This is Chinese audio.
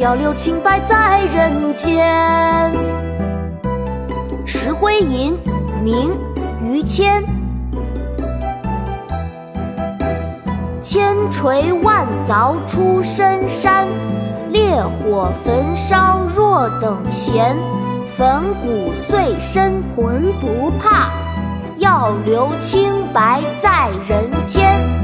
要留清白在人间。《石灰吟》明·于谦。千锤万凿出深山，烈火焚烧若等闲。粉骨碎身浑不怕，要留清白在人间。